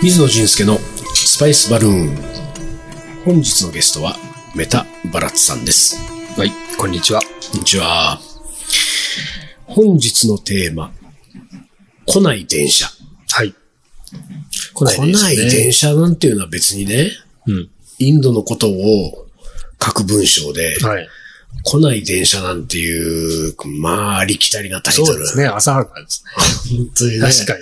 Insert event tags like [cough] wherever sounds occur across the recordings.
水野俊介のスパイスバルーン。本日のゲストはメタバラッツさんです。はい、こんにちは。こんにちは。本日のテーマ、来ない電車。はい。来来ない電車なんていうのは別にね、うん。インドのことを書く文章で、はい。来ない電車なんていう、まあ、ありきたりなタイトル。そうですね、浅はかですね。本当にね。確か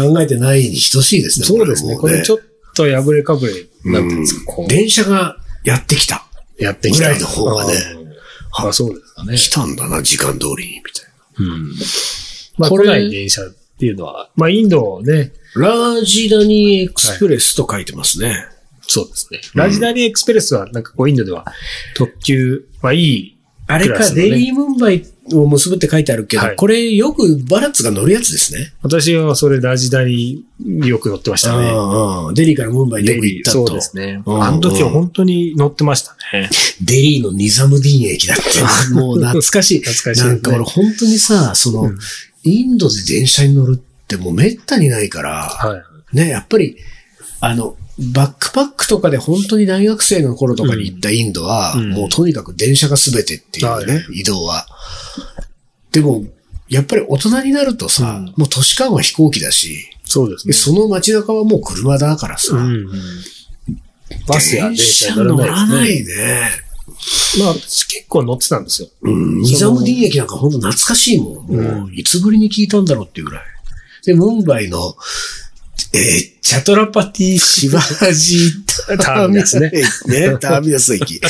にね。考えてないに等しいですね。そうですね。これちょっっと破れかぶれ、なんていうんですか、こう、電車がやってきた。やってきた。ぐらいの方がねうん。あ、そうですかね。来たんだな、時間通りに、みたいうん。まあ、来ない電車っていうのは、まあ、インドね、な。ラージダニエクスプレスと書いてますね。そうですね。ラジダニエクスプレスは、なんかこう、インドでは特急、まあ、いい、あれか、デリー・ムンバイを結ぶって書いてあるけど、はいこれよくバラッツが乗るやつですね。私はそれラジダニよく乗ってましたね。うんうんデリーからムンバイによく行ったと。そうですね。うんあの時は本当に乗ってましたね。デリーのニザムディン駅だって。[laughs] もう懐かしい。懐かしいなんか俺本当にさ、その、うんインドで電車に乗るってもうめったにないから、はい。ね、やっぱり、あの、バックパックとかで本当に大学生の頃とかに行ったインドは、うんもうとにかく電車が全てっていうね、は移動は。でも、やっぱり大人になるとさ、うんもう都市間は飛行機だし、そうですね。でその街中はもう車だからさ、うんうんバスや電車に乗乗ららないね。ね。まあ、私結構乗ってたんですよ。うん、ニザムディン駅なんか本当懐かしいもん。もう、いつぶりに聞いたんだろうっていうぐらい。で、ムンバイの、えーチャトラパティ・シバージーターミナスね。ね、[laughs] ターミナス駅。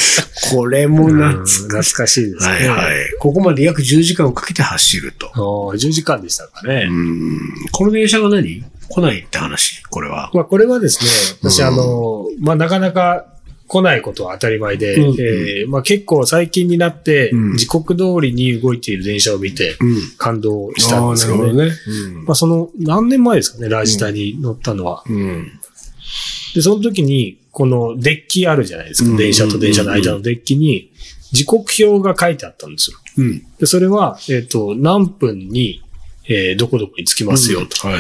これもうん懐懐かしい。かしいですね。はいはい。ここまで約10時間をかけて走ると。あー10時間でしたかね。うん。この電車が何？来ないって話？これは。まあ、これはですね、私、うんあの、まあ、なかなか来ないことは当たり前で、うんえーまあ、結構最近になって、うん時刻通りに動いている電車を見て、うん。感動したんですよね。ね。まあ、その、何年前ですかね、ラジタに乗ったのは。うん。で、その時に、このデッキあるじゃないですか。うん電車と電車の間のデッキに、時刻表が書いてあったんですよ。うん。で、それは、えっ、と、何分に、えーどこどこに着きますよと。はい。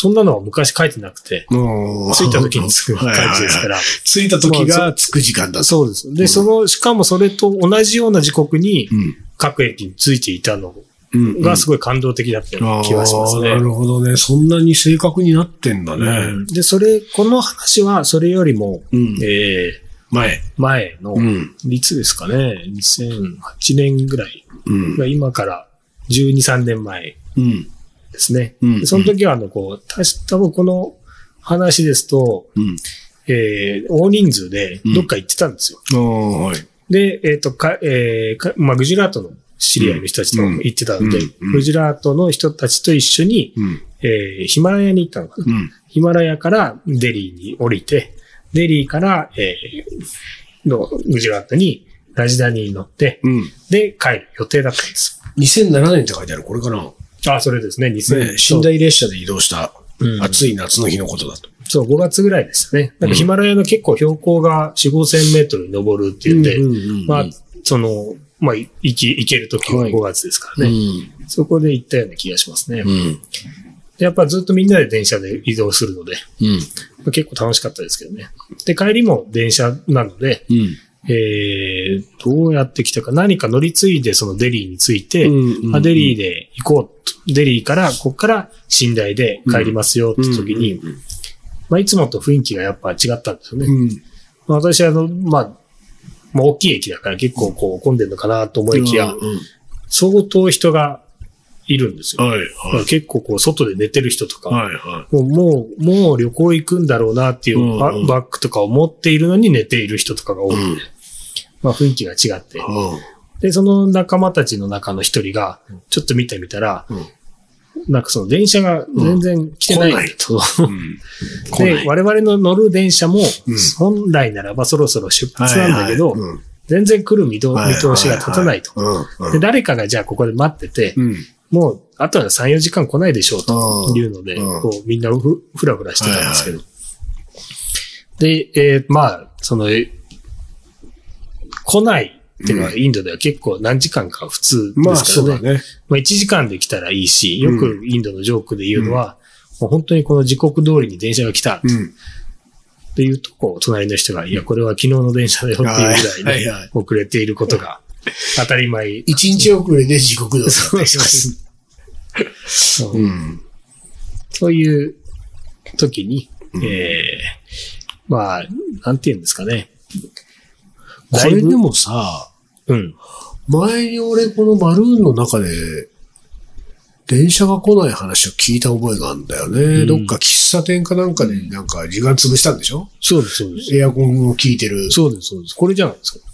そんなのは昔書いてなくて、着いた時に着く感じですか。ら。[laughs] 着いた時が着く時間だと。そうです。で、その、しかもそれと同じような時刻に、うん。各駅に着いていたのうんがすごい感動的だったような気がしますね。あーなるほどね。そんなに正確になってんだね。うんで、それ、この話はそれよりも、うんえー前。前の、うん。いつですかね、2008年ぐらい、うんまあ今から12、3年前うん。ですね。うんでその時は、あの、こう、たし多分この話ですと、うん。えー大人数でどっか行ってたんですよ。ああ、はい。で、えっ、と、か、えーか、まあ、グジュラートの知り合いの人たちと行ってたので、うんうんグジュラートの人たちと一緒に、うん。えーヒマラヤに行ったのかな。うん。ヒマラヤからデリーに降りて、デリーから、えーのグジュラートにラジダニに乗って、うん。で、帰る予定だったんです。2007年って書いてある。これかな。あ、それですね、2000ね、寝台列車で移動したうん暑い夏の日のことだと。そう、5月ぐらいでしたね。なんかヒマラヤの結構標高が4、5千メートルに登るっていうんで、うんまあ、その、まあ、い行き、行けるときははい5月ですからね。うん。そこで行ったような気がしますね。うん。でやっぱずっとみんなで電車で移動するので、うん。まあ結構楽しかったですけどね。で、帰りも電車なので、うん。えー、どうやって来たか、何か乗り継いでそのデリーに着いて、うんあデリーで行こうと。デリーから、ここから寝台で帰りますよって時に、うんまあ、いつもと雰囲気がやっぱ違ったんですよね。うん。まあ私はあの、まあ、まあ、大きい駅だから結構こう混んでるのかなと思いきや、うん相当人がいるんですよ。はい、はい。結構こう外で寝てる人とか、はい、はもう、もう、もう旅行行くんだろうなっていうバッグとかを持っているのに寝ている人とかが多くて、うんまあ雰囲気が違って。い。で、その仲間たちの中の一人が、ちょっと見てみたら、うんなんかその電車が全然来てない。[laughs] うん。来なで、い我々の乗る電車もうん、本来ならばそろそろ出発なんだけど、全然来る見通しが立たないと。うん。で、誰かがじゃあここで待ってて、うん。もう、あとは3、4時間来ないでしょうというので、うんこう、みんなふふらふらしてたんですけど。で、えーまあ、その、え来ないっていうのはインドでは結構何時間か普通まあ、ですからね。そうだね。まあ1時間で来たらいいし、よくインドのジョークで言うのは、もう本当にこの時刻通りに電車が来たっうん。ていうと、こう、隣の人が、いや、これは昨日の電車だよっていうぐらいね遅れていることが当たり前。一日遅れで時刻通りだったりします。そううん。そういう時に、うんええまあ、なんて言うんですかね。これでもさ、うん。前に俺このバルーンの中で、電車が来ない話を聞いた覚えがあるんだよね。うんどっか喫茶店かなんかでなんか時間潰したんでしょ？そうです、そうです。エアコンを効いてる。そうです、そうです。これじゃないですか。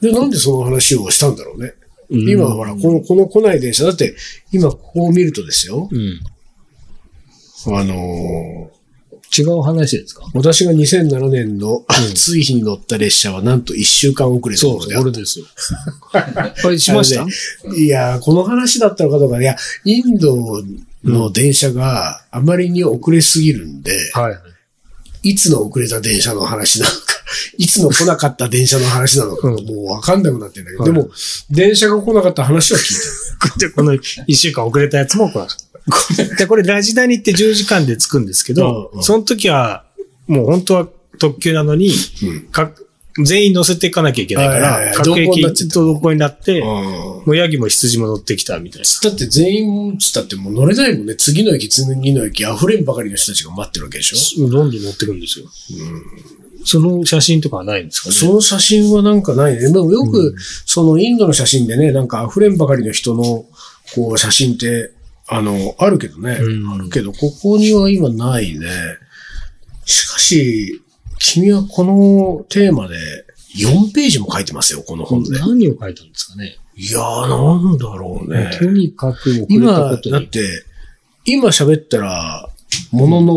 で、なんでその話をしたんだろうね？うん今ほら、この、この来ない電車、だって、今ここを見るとですよ。うん。あのー違う話ですか？私が2007年の暑い日に乗った列車はなんと1週間遅れのそうそう、もので。あっこれですよ。[laughs] これしました？いやー、この話だったのかどうか、いや、インドの電車があまりに遅れすぎるんで、はい。い。つの遅れた電車の話なのか、[laughs] いつの来なかった電車の話なのか、うん。もうわかんなくなってんだけど、はい。でも、電車が来なかった話は聞い [laughs] で、この一週間遅れたやつもこれ。[laughs] で、これラジダニって10時間で着くんですけど、うんうんその時は、もう本当は特急なのに、た。うん。か全員乗せていかなきゃいけないから各駅と同行になって、うんもうヤギも羊も乗ってきたみたいな。だって全員つったってもう乗れないもんね。次の駅、次の駅、溢れんばかりの人たちが待ってるわけでしょ？どんどん乗ってくるんですよ。その写真とかはないんですかね？その写真はなんかないね。でもよく、そのインドの写真でね、なんか溢れんばかりの人の、こう、写真って、あの、あるけどね。うんあるけど、ここには今ないね。しかし、君はこのテーマで4ページも書いてますよ、この本で。何を書いたんですかね。いやー、なんだろうね。とにかく遅れた今、ことに。だって、今喋ったら、ものの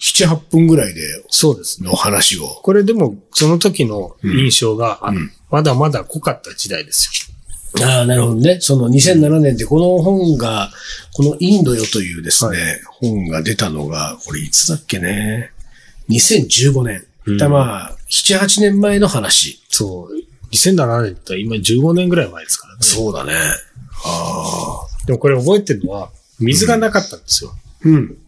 7、8分ぐらいでそうですね。の話を。これでも、その時の印象が、あうんまだまだ濃かった時代ですああ、なるほどね。その2007年でこの本が、このインドよというですね、は本が出たのが、これいつだっけね？2015年。うんだまあ、7、8年前の話。よ。そう。2007年って今15年ぐらい前ですからね。そうだね。ああ。でもこれ覚えてるのは、水がなかったんですよ。うん。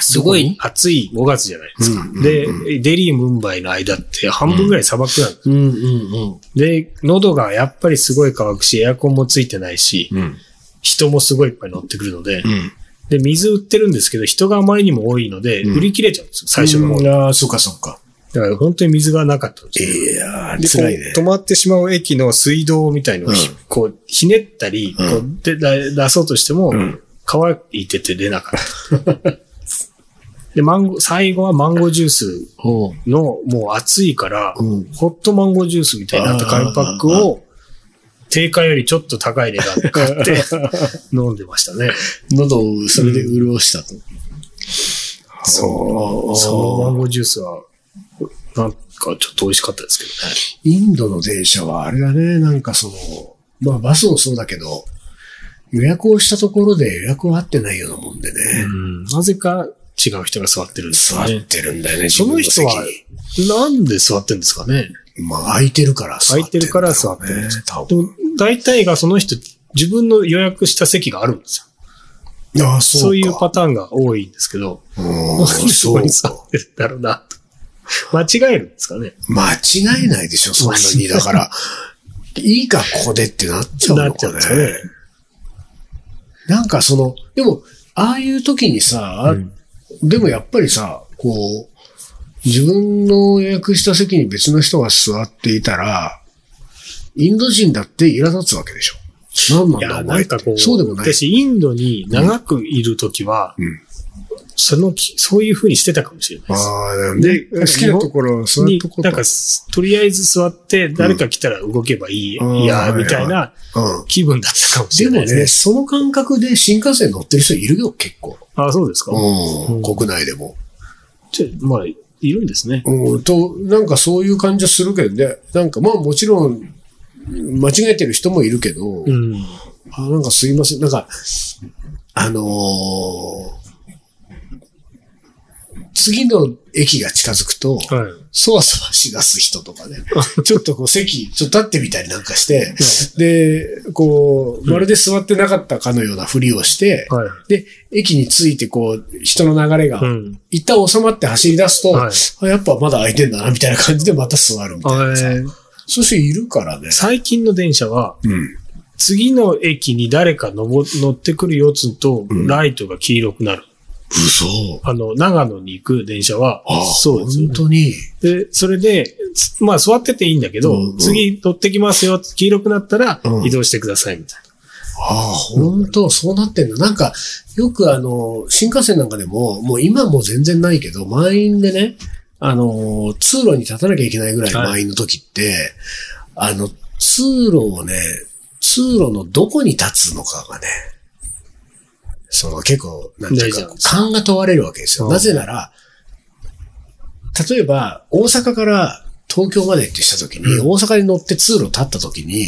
すごい暑い5月じゃないですか。うんで、デリー・ムンバイの間って半分ぐらい砂漠なんです。うんうんで、喉がやっぱりすごい乾くし、エアコンもついてないし、うん。うん。人もすごいいっぱい乗ってくるので、うん。で、水売ってるんですけど、人があまりにも多いので、うん売り切れちゃうんですよ、最初の方ああ、そっかそっか。だから本当に水がなかったんですよ。いやー、辛いねう、。止まってしまう駅の水道みたいのをこう、ひねったり、うんこうで出出そうとしても、うん乾いてて出なかった。で、マンゴー、最後はマンゴージュースの、もう暑いから、うんホットマンゴージュースみたいになった紙パックを、定価よりちょっと高い値段で買って [laughs] 飲んでましたね。喉をそれで潤したと。そう。そのマンう。ゴージュースは、なんかちょっと美味しかったですけどね。インドの電車はあれだね、なんかその、まあバスもそうだけど、予約をしたところで予約は合ってないようなもんでね、うん。なぜか違う人が座ってるんですよね。座ってるんだよね、その人は自分のなんで座ってるんですかねまあ空いてるから座って空いてるから座ってるんで多でも、大体がその人、自分の予約した席があるんですよ。分。ああ、そうか。そういうパターンが多いんですけど、うんなんでそこに座ってるんだろうなと。間違えるんですかね間違いないでしょ、そんなに。だから、いいか、ここでってなっちゃうなっちゃうんですかね。なんかその、でも、ああいう時にさ、うんでもやっぱりさ、こう、自分の予約した席に別の人が座っていたら、インド人だって苛立つわけでしょ。何なんだお前ってなんかこう、そうでもない。私、インドに長くいるときは、うんそのき、そういう風にしてたかもしれないです。ああ、なんで、で好きなところはそういとこ、なんか、とりあえず座って、誰か来たら動けばいいうんや、うんみたいなうん。気分だったかもしでもね、れないですね。その感覚で新幹線乗ってる人いるよ、結構。あ、そうですか。うん。うん国内でも。ちょまあ、いるんですね。うん、と、なんかそういう感じはするけどね。なんかまあもちろん、間違えてる人もいるけど、うん。あなんかすいません。なんか、あのー次の駅が近づくと、はい。そわそわしだす人とかね、[laughs] ちょっとこう席、ちょっと立ってみたりなんかして、で、こう、まるで座ってなかったかのようなふりをして、はい。で、駅に着いてこう、人の流れがう、ん。一旦収まって走り出すと、はいあやっぱまだ空いてんだな、みたいな感じでまた座るみたいなそういう人いるからね。最近の電車は、うん。次の駅に誰か乗乗ってくるよつとうん、ライトが黄色くなる。嘘。あの、長野に行く電車はあ、そうです。本当に。で、それで、つまあ座ってていいんだけど、うんうん次乗ってきますよ、黄色くなったらうん移動してくださいみたいああ、本当そうなってんだ。なんか、よくあの、新幹線なんかでも、もう今もう全然ないけど、満員でね、あの、通路に立たなきゃいけないぐらいの満員の時って、あの、通路をね、通路のどこに立つのかがね、その結構、なんていうか勘が問われるわけですよ。うんなぜなら、例えば、大阪から東京までってした時に、うん大阪に乗って通路立った時に、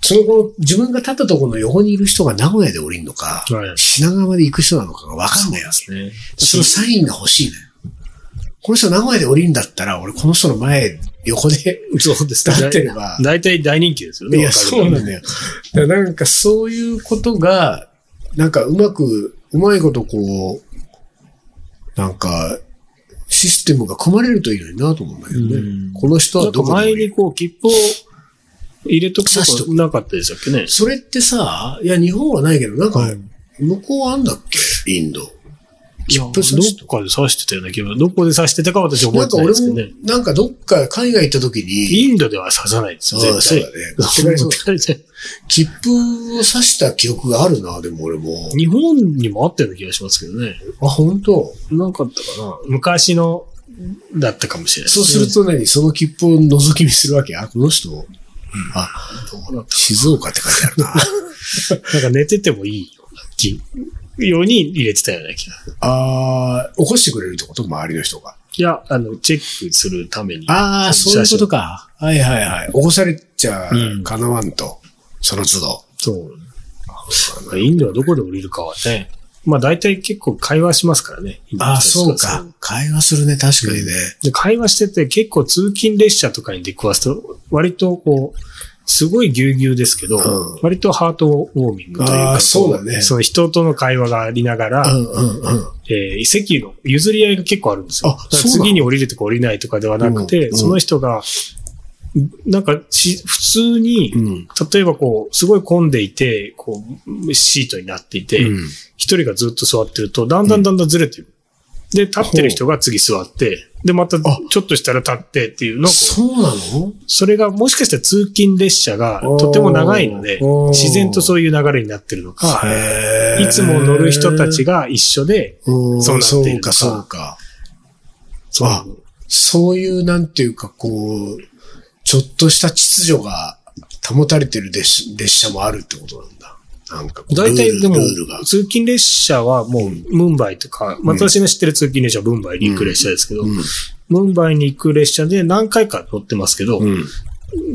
その後、自分が立ったところの横にいる人が名古屋で降りるのか。品川まで行く人なのかがわかんないわけ。ね。そのサインが欲しいのよ。この人名古屋で降りるんだったら、俺この人の前、横で、そうです立ってれば大体大人気ですよね。いや、そうなんだよ。なんかそういうことが、なんかうまく、うまいことこう、なんか、システムが組まれるといいのになと思うんだけどね。うんこの人はどこ前にこう、切符を入れとくとこなかったでしたっけね。それってさ、いや、日本はないけど、なんかはい、向こうはあんだっけ？インド。切符ど刺しっかで刺してたような気が、どこで刺してたか私覚えてないなんか俺もですけどね。、なんかどっか海外行った時に、インドでは刺さないですよ、絶対。そうだね。そう持ってかれて切符を刺した記憶があるな、でも俺も。日本にもあったような気がしますけどね。あ、本当？なかったかな。昔の、だったかもしれないそうすると何？その切符を覗き見するわけ？あ、この人、あ、どうだっ静岡って書いてあるな。た [laughs] なんか寝ててもいいような気、ように入れてたような気が。あー起こしてくれるってこと？周りの人が。いや、あの、チェックするために。ああ、そういうことか。はいはいはい。起こされちゃうんかなわんと。その都度。そう。インドはどこで降りるかはね。まあ大体結構会話しますからね。ああ、そうか。会話するね、確かにね。で、会話してて結構通勤列車とかに出くわすと、割とこう、すごいぎゅうぎゅうですけど、うん割とハートウォーミングというか、そうだねその人との会話がありながら、うんうんうん。えー席の譲り合いが結構あるんですよ。次に降りるとか降りないとかではなくて、うんうんその人が、なんかし、普通に、うん。例えばこう、すごい混んでいて、こう、シートになっていて、うん一人がずっと座ってると、だんだんだんだんずれてる。で、立ってる人が次座って、で、またあ。ちょっとしたら立ってっていうのそうなの？それがもしかしたら通勤列車がとても長いので自然とそういう流れになってるのか、いつも乗る人たちが一緒で、うん。そうなっているそうか、そうか。そうあそういう、なんていうか、こう、ちょっとした秩序が保たれてる列車列車もあるってことなんだ。なんか大体でも。通勤列車はもうムンバイとか、私の知ってる通勤列車はムンバイに行く列車ですけど、うん。ムンバイに行く列車で何回か乗ってますけど、うん。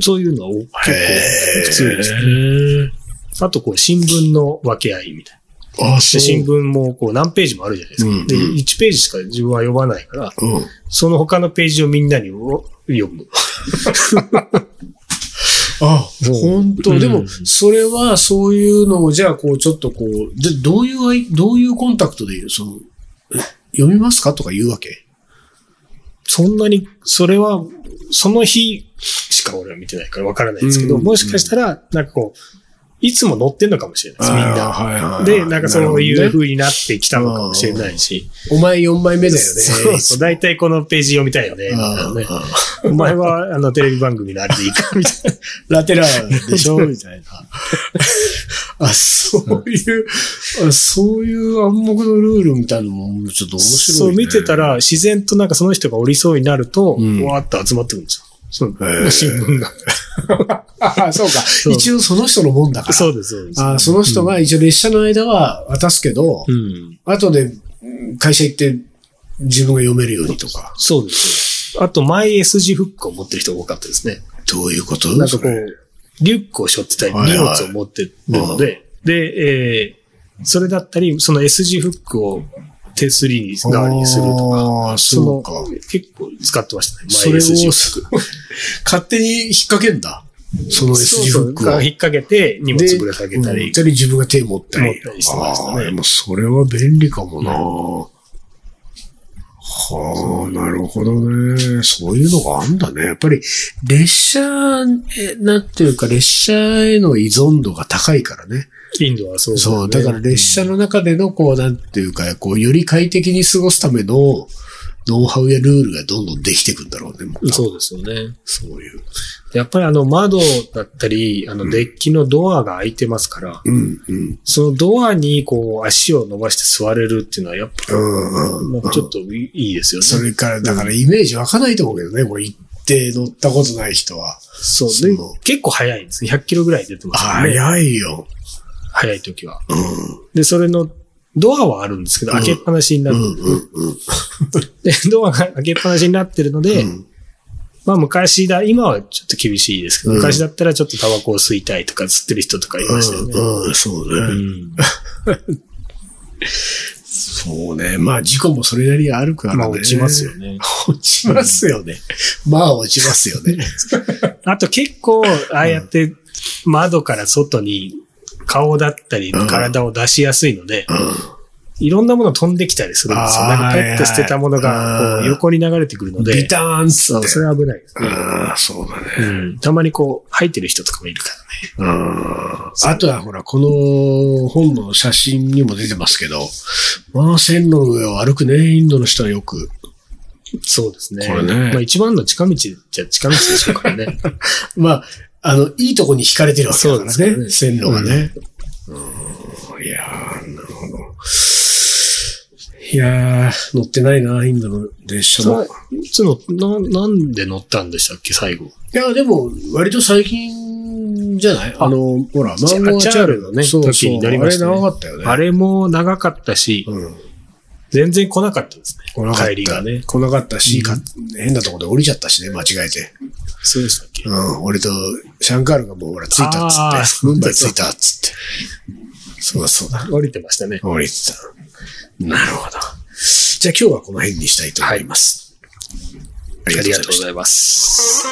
そういうのは結構普通ですね。あとこう新聞の分け合いみたいな。新聞もこう何ページもあるじゃないですか。うんで、1ページしか自分は読まないから、うん。その他のページをみんなに読む。[laughs] あ、本当、うん。でも、それは、そういうのを、じゃあ、こう、ちょっとこう、で、どういうあい、どういうコンタクトで言うその、え読みますかとか言うわけ？そんなに、それは、その日しか俺は見てないからわからないですけど、うん。もしかしたら、なんかこう、いつも乗ってんのかもしれないです、みんな。はいはいで、なんかそういう風になってきたのかもしれないし。お前4枚目だよね。そうそう、大体このページ読みたいよね。お前は、あの、テレビ番組のあれでいいか、みたいな。[laughs] ラテラーでしょみたいな。あ、そういう、あそういう暗黙のルールみたいなのもちょっと面白い、ね。そう見てたら、自然となんかその人が降りそうになると、うんわーっと集まってくるんですよ。そうへー新聞が。あ、[laughs] そうか。う一応その人のもんだから。そうです、そうです。あその人が一応列車の間は渡すけど、うん。後でうん会社行って自分が読めるようにとか。そうですよ。あと、マイ S 字フックを持ってる人が多かったですね。どういうこと？なんかこう、リュックを背負ってたり、荷はいはい物を持ってるので、で、えーそれだったり、その S 字フックを手すり代わりにするとか。そうか。結構使ってましたね。それを [laughs] 勝手に引っ掛けんだ。その S 字そうそうフックを。引っ掛けて荷物ぶら下げたりうん二。人自分が手持ったり。持ったりしてましたねもそれは便利かもな。はあ、なるほどね。そういうのがあんだね。やっぱり、列車、えなんていうか、列車への依存度が高いからね。インドはそうねそう、だから列車の中での、こう、なんていうか、こう、より快適に過ごすための、ノウハウやルールがどんどんできていくんだろうね。もうそうですよね。そういう。やっぱりあの窓だったり、あのデッキのドアが開いてますから、うん、うん。そのドアにこう足を伸ばして座れるっていうのはやっぱ、うん、うん。ちょっといいですよね。それから、だからイメージ湧かないと思うけどね、これ行って乗ったことない人は。そう。そうで、結構早いんですね。100キロぐらい出てますよね。早いよ。早い時は。うん。で、それのドアはあるんですけど、開けっぱなしになる。うん、うん、うん。で、ドアが開けっぱなしになってるので、うんまあ昔だ、今はちょっと厳しいですけど、うん昔だったらちょっとタバコを吸いたいとか吸ってる人とかいましたよね。うん、うん、そううね。ん [laughs] そうね。まあ、事故もそれなりにあるからね。まあ落ちますよ。ね。落ちますよね。まあ、落ちますよね。[laughs] あと結構、ああやって窓から外に顔だったりうん体を出しやすいので、うん。いろんなもの飛んできたりするんですよ。なんかペット捨てたものが横に流れてくるのでビ、ターンって。それは危ないですね。ああ、そうだね。うん。たまにこう、入ってる人とかもいるからね。うんあとはほら、この本の写真にも出てますけど、まあ線路の上を歩くね、インドの人はよく。そうですね。これねまあ一番の近道じゃ近道でしょうからね。[laughs] まあ、あの、いいとこに惹かれてるわけだからね、そうですね線路がね。うん、いやー、なるほど。いやー、乗ってないな、インドの列車も。いつの、な、なんで乗ったんでしたっけ、最後？いや、でも、割と最近じゃない？あの、ほら、マンゴーチャールのねそうそう時になりましたねあれ長かったよね。あれも長かったし、うん。全然来なかったですね。来なかった。帰りがね。来なかったし、か変なところで降りちゃったしね、間違えて。そうでしたっけ、うん、俺とシャンカールがもうほら、着いたっつって、ムンバイ着いたっつって。そうだそうだ。降りてましたね。降りてた。なるほど。じゃあ今日はこの辺にしたいと思います。あありがとうごいざいます。